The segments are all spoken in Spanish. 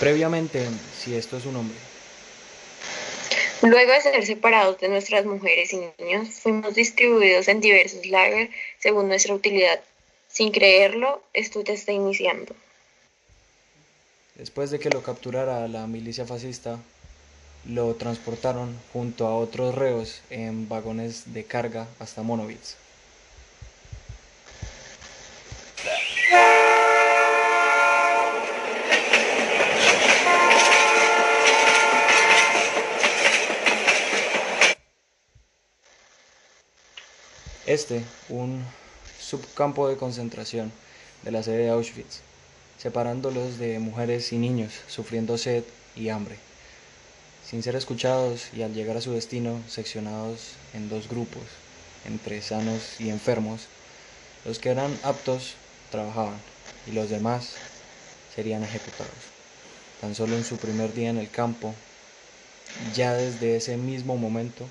Previamente, si esto es un hombre. Luego de ser separados de nuestras mujeres y niños, fuimos distribuidos en diversos lagers según nuestra utilidad. Sin creerlo, esto ya está iniciando. Después de que lo capturara la milicia fascista, lo transportaron junto a otros reos en vagones de carga hasta Monowitz. Este, un subcampo de concentración de la sede de Auschwitz, separándolos de mujeres y niños sufriendo sed y hambre sin ser escuchados y al llegar a su destino seccionados en dos grupos, entre sanos y enfermos, los que eran aptos trabajaban y los demás serían ejecutados. Tan solo en su primer día en el campo, ya desde ese mismo momento,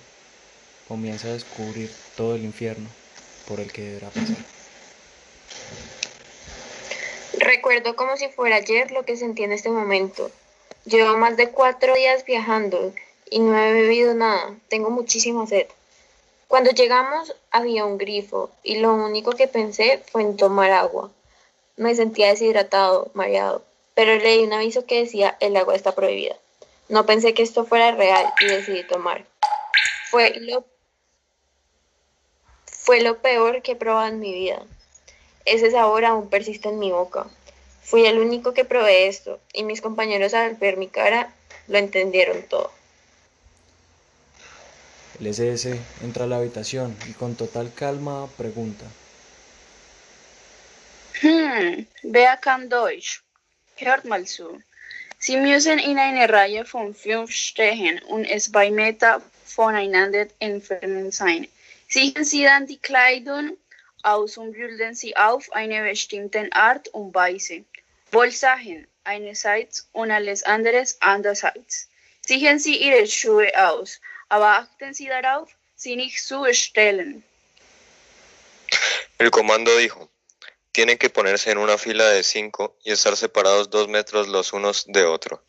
comienza a descubrir todo el infierno por el que deberá pasar. Recuerdo como si fuera ayer lo que sentí en este momento, Llevo más de cuatro días viajando y no he bebido nada. Tengo muchísima sed. Cuando llegamos había un grifo y lo único que pensé fue en tomar agua. Me sentía deshidratado, mareado, pero leí un aviso que decía el agua está prohibida. No pensé que esto fuera real y decidí tomar. Fue lo, fue lo peor que he probado en mi vida. Ese sabor aún persiste en mi boca. Fui el único que probé esto y mis compañeros al ver mi cara lo entendieron todo. El SS entra a la habitación y con total calma pregunta. Hm, wer kann Deutsch? Hört mal zu. Sie müssen in eine Reihe von fünf stehen und es bei Meter voneinander entfernt sein. Sichern Sie dann die Kleidung aus und bilden Sie auf eine bestimmte Art und Weise. Wohlsagen einerseits und alles anderes andererseits. Ziehen Sie Ihre Schuhe aus, aber achten Sie darauf, sie nicht zu stellen. El comando dijo, tienen que ponerse en una fila de cinco y estar separados dos metros los unos de otro.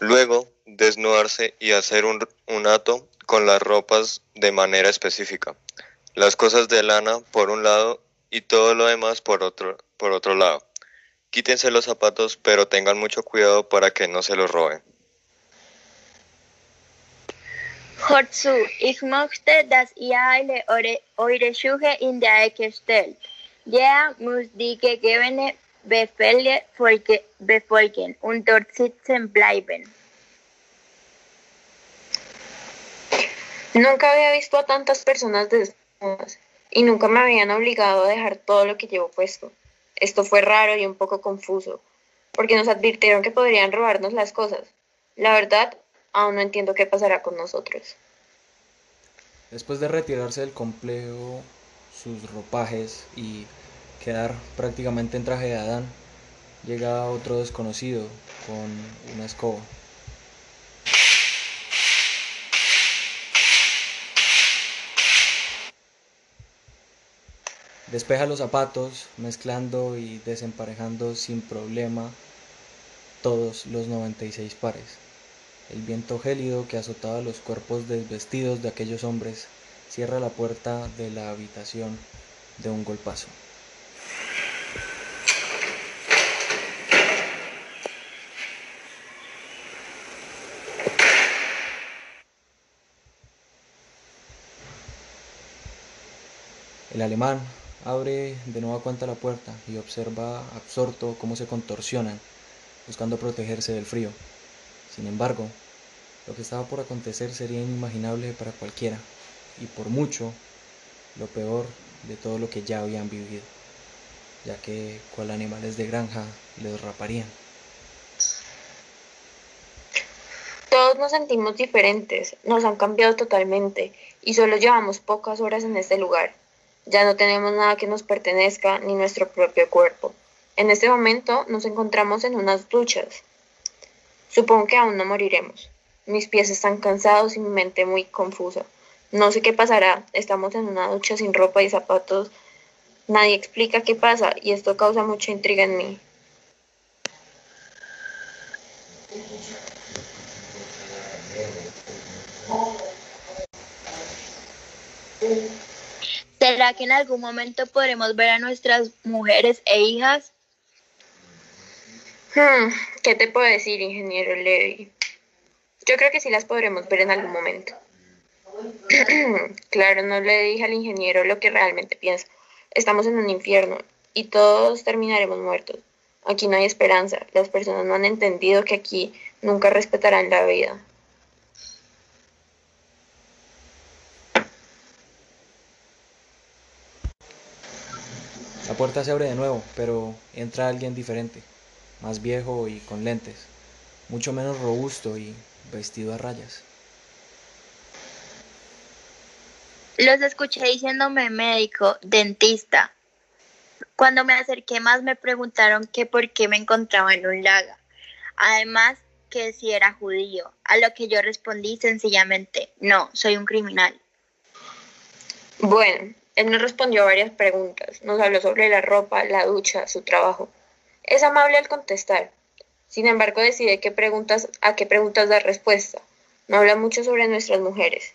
Luego, desnudarse y hacer un, un hato con las ropas de manera específica. Las cosas de lana por un lado y todo lo demás por otro, por otro lado. Quítense los zapatos, pero tengan mucho cuidado para que no se los roben. Hört zu, ich möchte, dass ihr alle eure, eure Schuhe in der Ecke stellt. Jeder muss die gegebene Befehle folge, befolgen und dort sitzen bleiben. Nunca había visto a tantas personas desnudas y nunca me habían obligado a dejar todo lo que llevo puesto. Esto fue raro y un poco confuso, porque nos advirtieron que podrían robarnos las cosas. La verdad, aún no entiendo qué pasará con nosotros. Después de retirarse del complejo sus ropajes y quedar prácticamente en traje de Adán, llega otro desconocido con una escoba. Despeja los zapatos, mezclando y desemparejando sin problema todos los 96 pares. El viento gélido que azotaba los cuerpos desvestidos de aquellos hombres cierra la puerta de la habitación de un golpazo. El alemán Abre de nueva cuenta la puerta y observa absorto cómo se contorsionan, buscando protegerse del frío. Sin embargo, lo que estaba por acontecer sería inimaginable para cualquiera, y por mucho lo peor de todo lo que ya habían vivido, ya que cual animales de granja les raparían. Todos nos sentimos diferentes, nos han cambiado totalmente y solo llevamos pocas horas en este lugar. Ya no tenemos nada que nos pertenezca ni nuestro propio cuerpo. En este momento nos encontramos en unas duchas. Supongo que aún no moriremos. Mis pies están cansados y mi mente muy confusa. No sé qué pasará. Estamos en una ducha sin ropa y zapatos. Nadie explica qué pasa y esto causa mucha intriga en mí. ¿Será que en algún momento podremos ver a nuestras mujeres e hijas? Hmm, ¿Qué te puedo decir, ingeniero Levy? Yo creo que sí las podremos ver en algún momento. claro, no le dije al ingeniero lo que realmente pienso. Estamos en un infierno y todos terminaremos muertos. Aquí no hay esperanza. Las personas no han entendido que aquí nunca respetarán la vida. Puerta se abre de nuevo, pero entra alguien diferente, más viejo y con lentes, mucho menos robusto y vestido a rayas. Los escuché diciéndome médico, dentista. Cuando me acerqué más me preguntaron que por qué me encontraba en un lago. Además, que si era judío, a lo que yo respondí sencillamente, no, soy un criminal. Bueno, él nos respondió varias preguntas, nos habló sobre la ropa, la ducha, su trabajo. Es amable al contestar. Sin embargo, decide qué preguntas, a qué preguntas dar respuesta. No habla mucho sobre nuestras mujeres.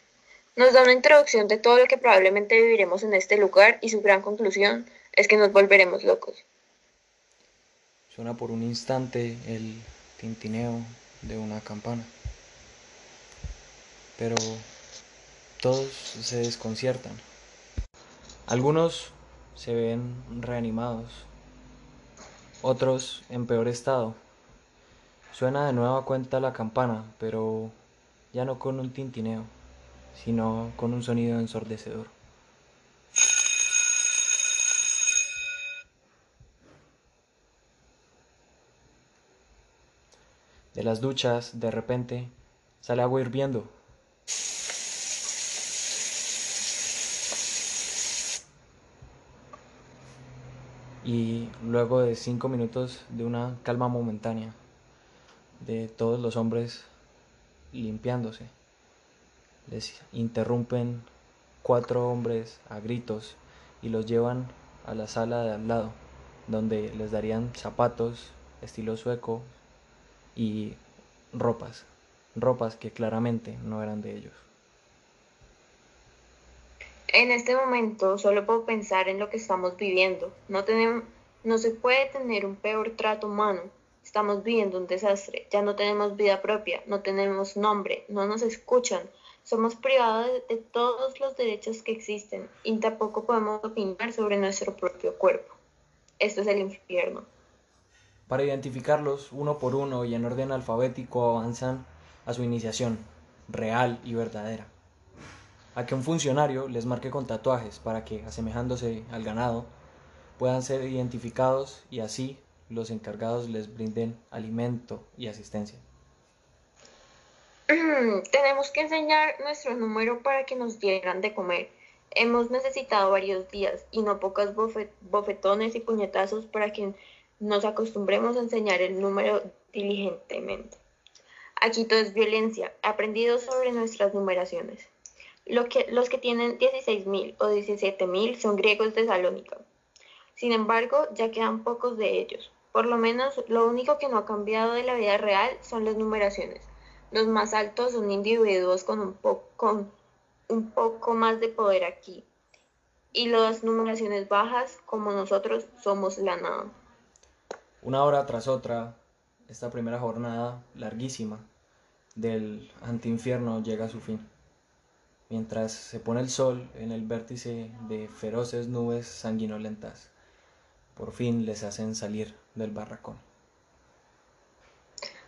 Nos da una introducción de todo lo que probablemente viviremos en este lugar y su gran conclusión es que nos volveremos locos. Suena por un instante el tintineo de una campana. Pero todos se desconciertan. Algunos se ven reanimados, otros en peor estado. Suena de nueva cuenta la campana, pero ya no con un tintineo, sino con un sonido ensordecedor. De las duchas, de repente, sale agua hirviendo. Y luego de cinco minutos de una calma momentánea, de todos los hombres limpiándose, les interrumpen cuatro hombres a gritos y los llevan a la sala de al lado, donde les darían zapatos estilo sueco y ropas, ropas que claramente no eran de ellos. En este momento solo puedo pensar en lo que estamos viviendo. No, se puede tener un peor trato humano. Estamos viviendo un desastre. Ya no tenemos vida propia, no tenemos nombre, no nos escuchan. Somos privados de todos los derechos que existen y tampoco podemos opinar sobre nuestro propio cuerpo. Esto es el infierno. Para identificarlos uno por uno y en orden alfabético avanzan a su iniciación, real y verdadera. A que un funcionario les marque con tatuajes para que, asemejándose al ganado, puedan ser identificados y así los encargados les brinden alimento y asistencia. Tenemos que enseñar nuestro número para que nos dieran de comer. Hemos necesitado varios días y no pocos bofetones y puñetazos para que nos acostumbremos a enseñar el número diligentemente. Aquí todo es violencia, aprendido sobre nuestras numeraciones. Lo que, los que tienen 16.000 o 17.000 son griegos de Salónica. Sin embargo, ya quedan pocos de ellos. Por lo menos, lo único que no ha cambiado de la vida real son las numeraciones. Los más altos son individuos con un, con un poco más de poder aquí. Y las numeraciones bajas, como nosotros, somos la nada. Una hora tras otra, esta primera jornada larguísima del antiinfierno llega a su fin mientras se pone el sol en el vértice de feroces nubes sanguinolentas. Por fin les hacen salir del barracón.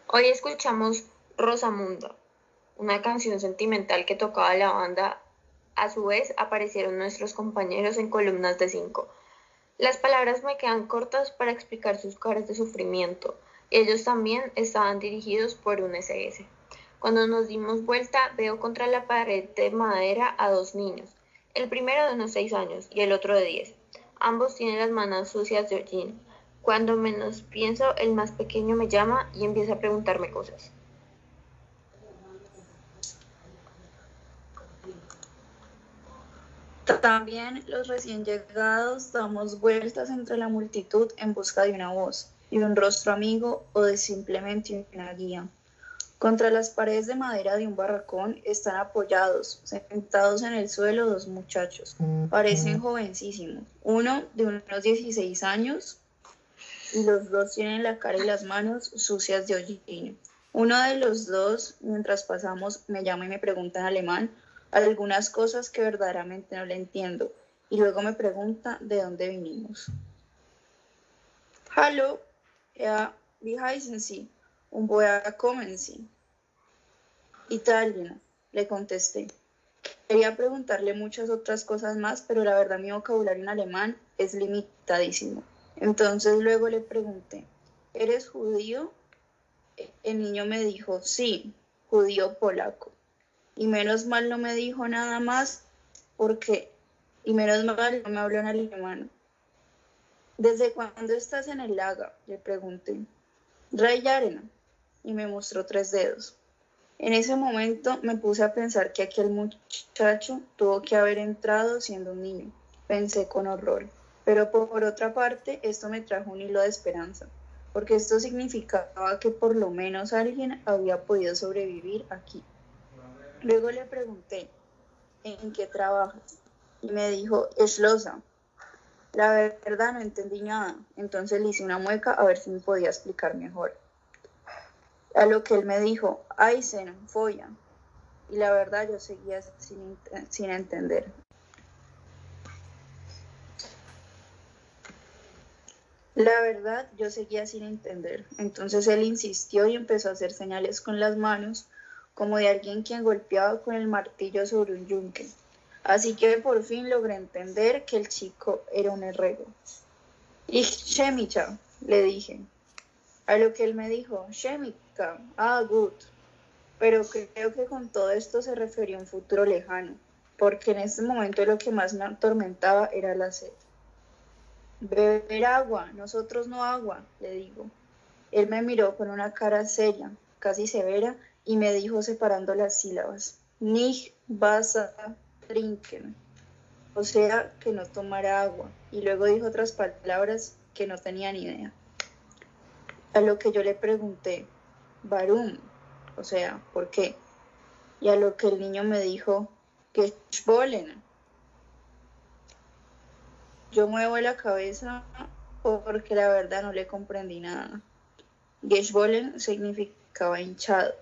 Hoy escuchamos Rosamunda, una canción sentimental que tocaba la banda. A su vez aparecieron nuestros compañeros en columnas de cinco. Las palabras me quedan cortas para explicar sus caras de sufrimiento. Ellos también estaban dirigidos por un SS. Cuando nos dimos vuelta, veo contra la pared de madera a dos niños, el primero de unos seis años y el otro de diez. Ambos tienen las manos sucias de hollín. Cuando menos pienso, el más pequeño me llama y empieza a preguntarme cosas. También los recién llegados damos vueltas entre la multitud en busca de una voz, de un rostro amigo o de simplemente una guía. Contra las paredes de madera de un barracón están apoyados, sentados en el suelo, dos muchachos. Parecen jovencísimos. Uno de unos 16 años y los dos tienen la cara y las manos sucias de hollín. Uno de los dos, mientras pasamos, me llama y me pregunta en alemán algunas cosas que verdaderamente no le entiendo y luego me pregunta de dónde vinimos. Hallo, ja, wie heißen Sie? Un woher kommen Sie? Italiano, le contesté. Quería preguntarle muchas otras cosas más, pero la verdad mi vocabulario en alemán es limitadísimo. Entonces luego le pregunté, ¿eres judío? El niño me dijo, sí, judío polaco. Y menos mal no me dijo nada más porque, y menos mal no me habló en alemán. ¿Desde cuándo estás en el lago? Le pregunté. Ray Arena. Y me mostró tres dedos. En ese momento me puse a pensar que aquel muchacho tuvo que haber entrado siendo un niño. Pensé con horror. Pero por otra parte, esto me trajo un hilo de esperanza, porque esto significaba que por lo menos alguien había podido sobrevivir aquí. Luego le pregunté, ¿en qué trabajas? Y me dijo, Schlosa. La verdad no entendí nada, entonces le hice una mueca a ver si me podía explicar mejor. A lo que él me dijo, Eisen, folla. Y la verdad yo seguía sin, entender. La verdad, yo seguía sin entender. Entonces él insistió y empezó a hacer señales con las manos, como de alguien quien golpeaba con el martillo sobre un yunque. Así que por fin logré entender que el chico era un herrero. Ich Shemicha, le dije. A lo que él me dijo, Shemika, ah, good. Pero creo que con todo esto se refería a un futuro lejano, porque en ese momento lo que más me atormentaba era la sed. Beber agua, nosotros no agua, le digo. Él me miró con una cara seria, casi severa, y me dijo separando las sílabas, Nicht Wasser trinken, o sea, que no tomara agua, y luego dijo otras palabras que no tenía ni idea. A lo que yo le pregunté, Barum, o sea, ¿por qué? Y a lo que el niño me dijo, que Schbollen, yo muevo la cabeza porque la verdad no le comprendí nada. Geschwollen significaba hinchado.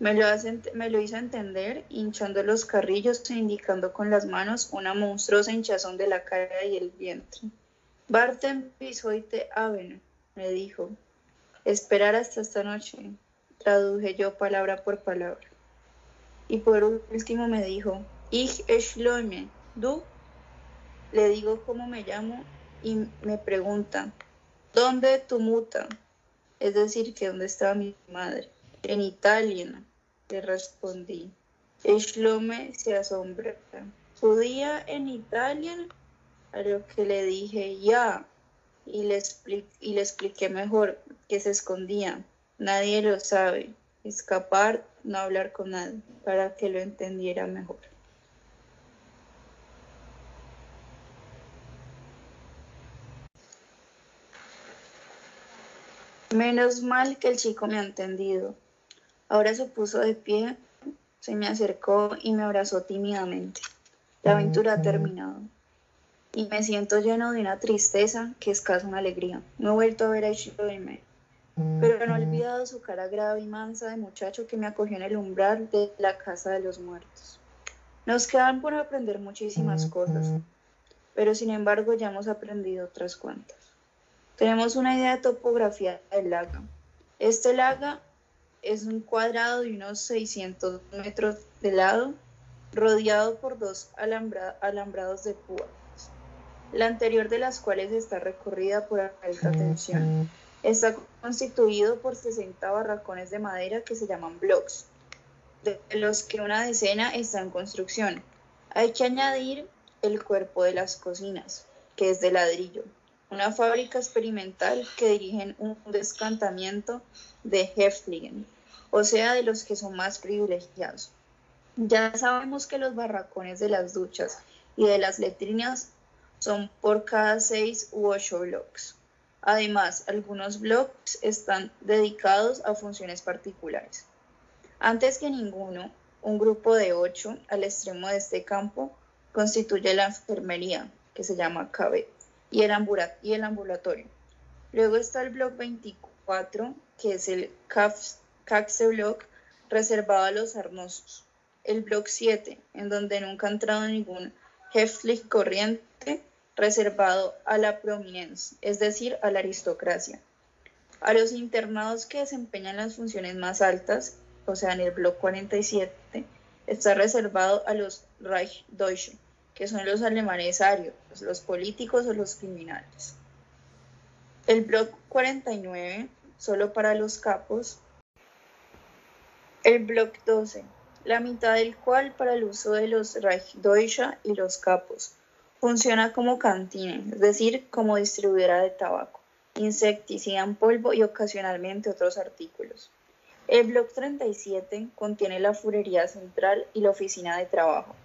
Me lo, me lo entender hinchando los carrillos e indicando con las manos una monstruosa hinchazón de la cara y el vientre. Barten bis heute Abend, me dijo. Esperar hasta esta noche, traduje yo palabra por palabra. Y por último me dijo, Ich schloime, du le digo cómo me llamo y me pregunta, ¿dónde tu muta? Es decir, que dónde estaba mi madre. En Italia, le respondí. Shlome se asombra. ¿Judía en Italia? A lo que le dije, ya. Y le expliqué mejor que se escondía. Nadie lo sabe. Escapar, no hablar con nadie, para que lo entendiera mejor. Menos mal que el chico me ha entendido. Ahora se puso de pie, se me acercó y me abrazó tímidamente. La aventura ha terminado. Y me siento lleno de una tristeza que es casi una alegría. No he vuelto a ver a Ishirome, pero no he olvidado su cara grave y mansa de muchacho que me acogió en el umbral de la casa de los muertos. Nos quedan por aprender muchísimas cosas, pero sin embargo ya hemos aprendido otras cuantas. Tenemos una idea de topografía del lago. Este lago es un cuadrado de unos 600 metros de lado, rodeado por dos alambrados de púas, la anterior de las cuales está recorrida por alta tensión. Está constituido por 60 barracones de madera que se llaman blocks, de los que una decena está en construcción. Hay que añadir el cuerpo de las cocinas, que es de ladrillo una fábrica experimental que dirigen un descantamiento de Heftlingen, o sea, de los que son más privilegiados. Ya sabemos que los barracones de las duchas y de las letrinas son por cada seis u ocho blocks. Además, algunos blocks están dedicados a funciones particulares. Antes que ninguno, un grupo de ocho al extremo de este campo constituye la enfermería, que se llama CABE, y el, ambulatorio. Luego está el bloque 24, que es el CAXE block, reservado a los hermosos. El bloque 7, en donde nunca ha entrado ningún Heftlich corriente, reservado a la prominencia, es decir, a la aristocracia. A los internados que desempeñan las funciones más altas, o sea, en el bloque 47, está reservado a los Reichsdeutsche, que son los alemanes arios, los políticos o los criminales. El bloque 49, solo para los capos. El bloque 12, la mitad del cual para el uso de los Reichsdeutsche y los capos. Funciona como cantina, es decir, como distribuidora de tabaco, insecticida en polvo y ocasionalmente otros artículos. El bloque 37 contiene la furería central y la oficina de trabajo.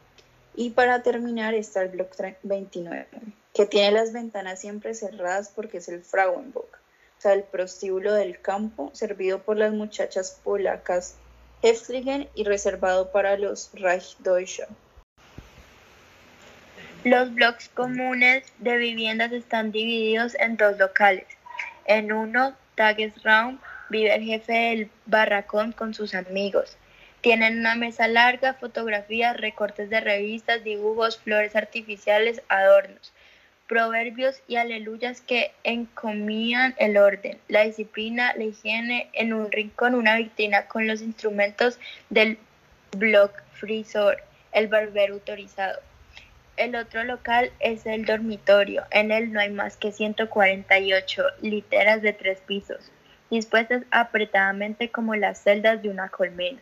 Y para terminar está el bloque 29, que tiene las ventanas siempre cerradas porque es el Frauenbock, o sea, el prostíbulo del campo, servido por las muchachas polacas Heftlingen y reservado para los Reichdeutsche. Los bloques comunes de viviendas están divididos en dos locales. En uno, Tagesraum, vive el jefe del barracón con sus amigos. Tienen una mesa larga, fotografías, recortes de revistas, dibujos, flores artificiales, adornos, proverbios y aleluyas que encomían el orden, la disciplina, la higiene. En un rincón, una vitrina con los instrumentos del block frisor, el barbero autorizado. El otro local es el dormitorio. En él no hay más que 148 literas de tres pisos dispuestas apretadamente como las celdas de una colmena,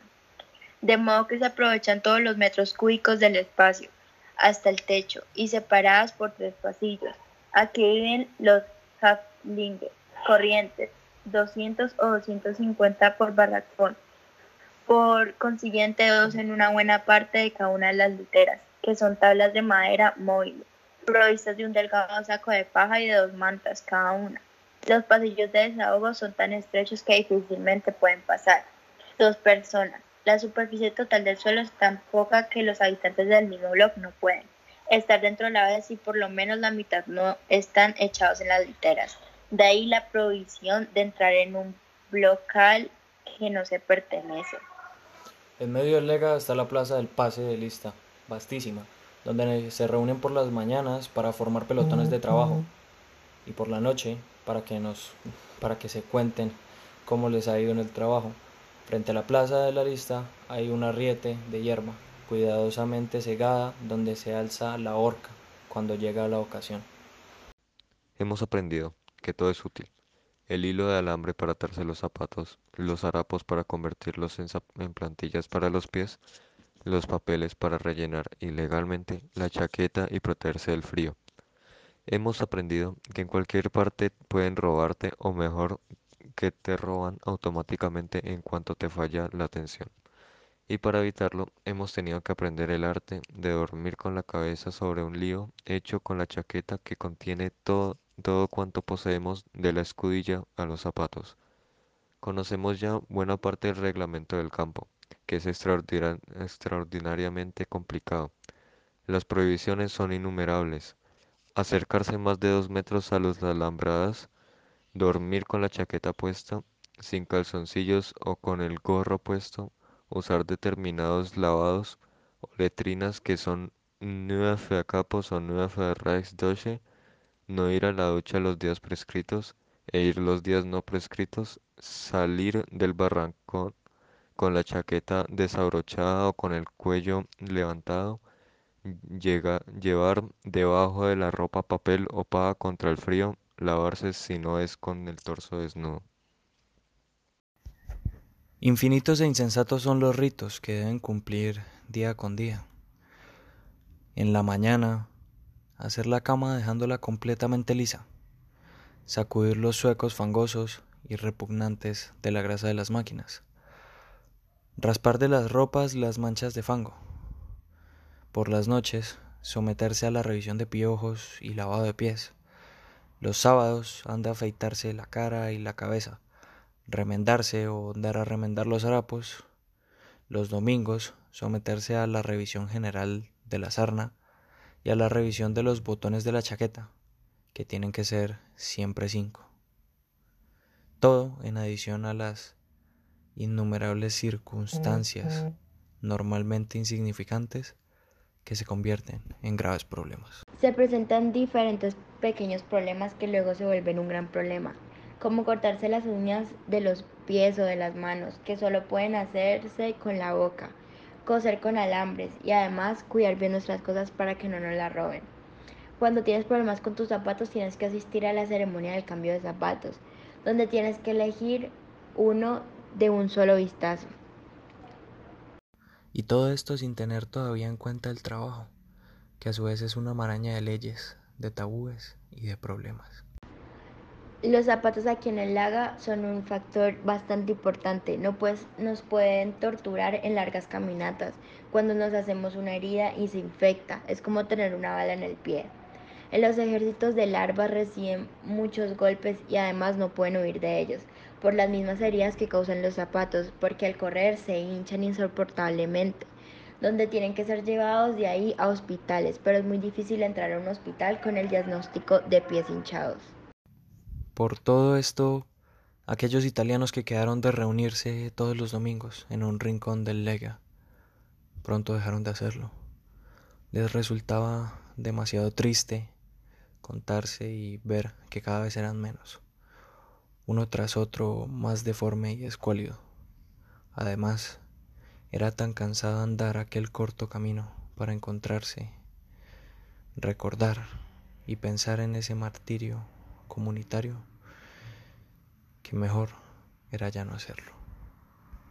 de modo que se aprovechan todos los metros cúbicos del espacio, hasta el techo, y separadas por tres pasillos. Aquí viven los Haflinger, corrientes, 200 o 250 por barracón, por consiguiente dos en una buena parte de cada una de las literas, que son tablas de madera móviles, provistas de un delgado saco de paja y de dos mantas cada una. Los pasillos de desahogo son tan estrechos que difícilmente pueden pasar dos personas. La superficie total del suelo es tan poca que los habitantes del mismo bloque no pueden estar dentro de la vez y por lo menos la mitad no están echados en las literas. De ahí la provisión de entrar en un local que no se pertenece. En medio del lega está la plaza del pase de lista, vastísima, donde se reúnen por las mañanas para formar pelotones de trabajo y por la noche para que nos para que se cuenten cómo les ha ido en el trabajo. Frente a la plaza de la lista hay un arriete de hierba, cuidadosamente cegada, donde se alza la horca cuando llega la ocasión. Hemos aprendido que todo es útil. El hilo de alambre para atarse los zapatos, los harapos para convertirlos en, en plantillas para los pies, los papeles para rellenar ilegalmente la chaqueta y protegerse del frío. Hemos aprendido que en cualquier parte pueden robarte o mejor que te roban automáticamente en cuanto te falla la atención. Y para evitarlo hemos tenido que aprender el arte de dormir con la cabeza sobre un lío hecho con la chaqueta que contiene todo, todo cuanto poseemos de la escudilla a los zapatos. Conocemos ya buena parte del reglamento del campo, que es extraordinariamente complicado. Las prohibiciones son innumerables, acercarse más de dos metros a los alambradas, dormir con la chaqueta puesta, sin calzoncillos o con el gorro puesto, usar determinados lavados o letrinas que son nueve capos o nueve Reichsdeutsche, no ir a la ducha los días prescritos e ir los días no prescritos, salir del barrancón con la chaqueta desabrochada o con el cuello levantado, llevar debajo de la ropa papel o contra el frío, lavarse si no es con el torso desnudo. Infinitos e insensatos son los ritos que deben cumplir día con día. En la mañana, hacer la cama dejándola completamente lisa, sacudir los suecos fangosos y repugnantes de la grasa de las máquinas, raspar de las ropas las manchas de fango, por las noches, someterse a la revisión de piojos y lavado de pies. Los sábados han de afeitarse la cara y la cabeza, remendarse o dar a remendar los harapos. los domingos someterse a la revisión general de la sarna y a la revisión de los botones de la chaqueta, que tienen que ser siempre cinco. Todo en adición a las innumerables circunstancias normalmente insignificantes que se convierten en graves problemas. Se presentan diferentes pequeños problemas que luego se vuelven un gran problema, como cortarse las uñas de los pies o de las manos, que solo pueden hacerse con la boca, coser con alambres y además cuidar bien nuestras cosas para que no nos las roben. Cuando tienes problemas con tus zapatos tienes que asistir a la ceremonia del cambio de zapatos, donde tienes que elegir uno de un solo vistazo. Y todo esto sin tener todavía en cuenta el trabajo, que a su vez es una maraña de leyes, de tabúes y de problemas. Los zapatos aquí en el laga son un factor bastante importante. No pues, nos pueden torturar en largas caminatas cuando nos hacemos una herida y se infecta. Es como tener una bala en el pie. En los ejércitos de larvas reciben muchos golpes y además no pueden huir de ellos por las mismas heridas que causan los zapatos, porque al correr se hinchan insoportablemente, donde tienen que ser llevados de ahí a hospitales, pero es muy difícil entrar a un hospital con el diagnóstico de pies hinchados. Por todo esto, aquellos italianos que quedaron de reunirse todos los domingos en un rincón del Lega, pronto dejaron de hacerlo. Les resultaba demasiado triste contarse y ver que cada vez eran menos, uno tras otro más deforme y escuálido. Además, era tan cansado andar aquel corto camino para encontrarse, recordar y pensar en ese martirio comunitario que mejor era ya no hacerlo.